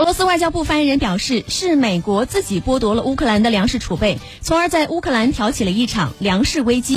俄罗斯外交部发言人表示是美国自己剥夺了乌克兰的粮食储备从而在乌克兰挑起了一场粮食危机。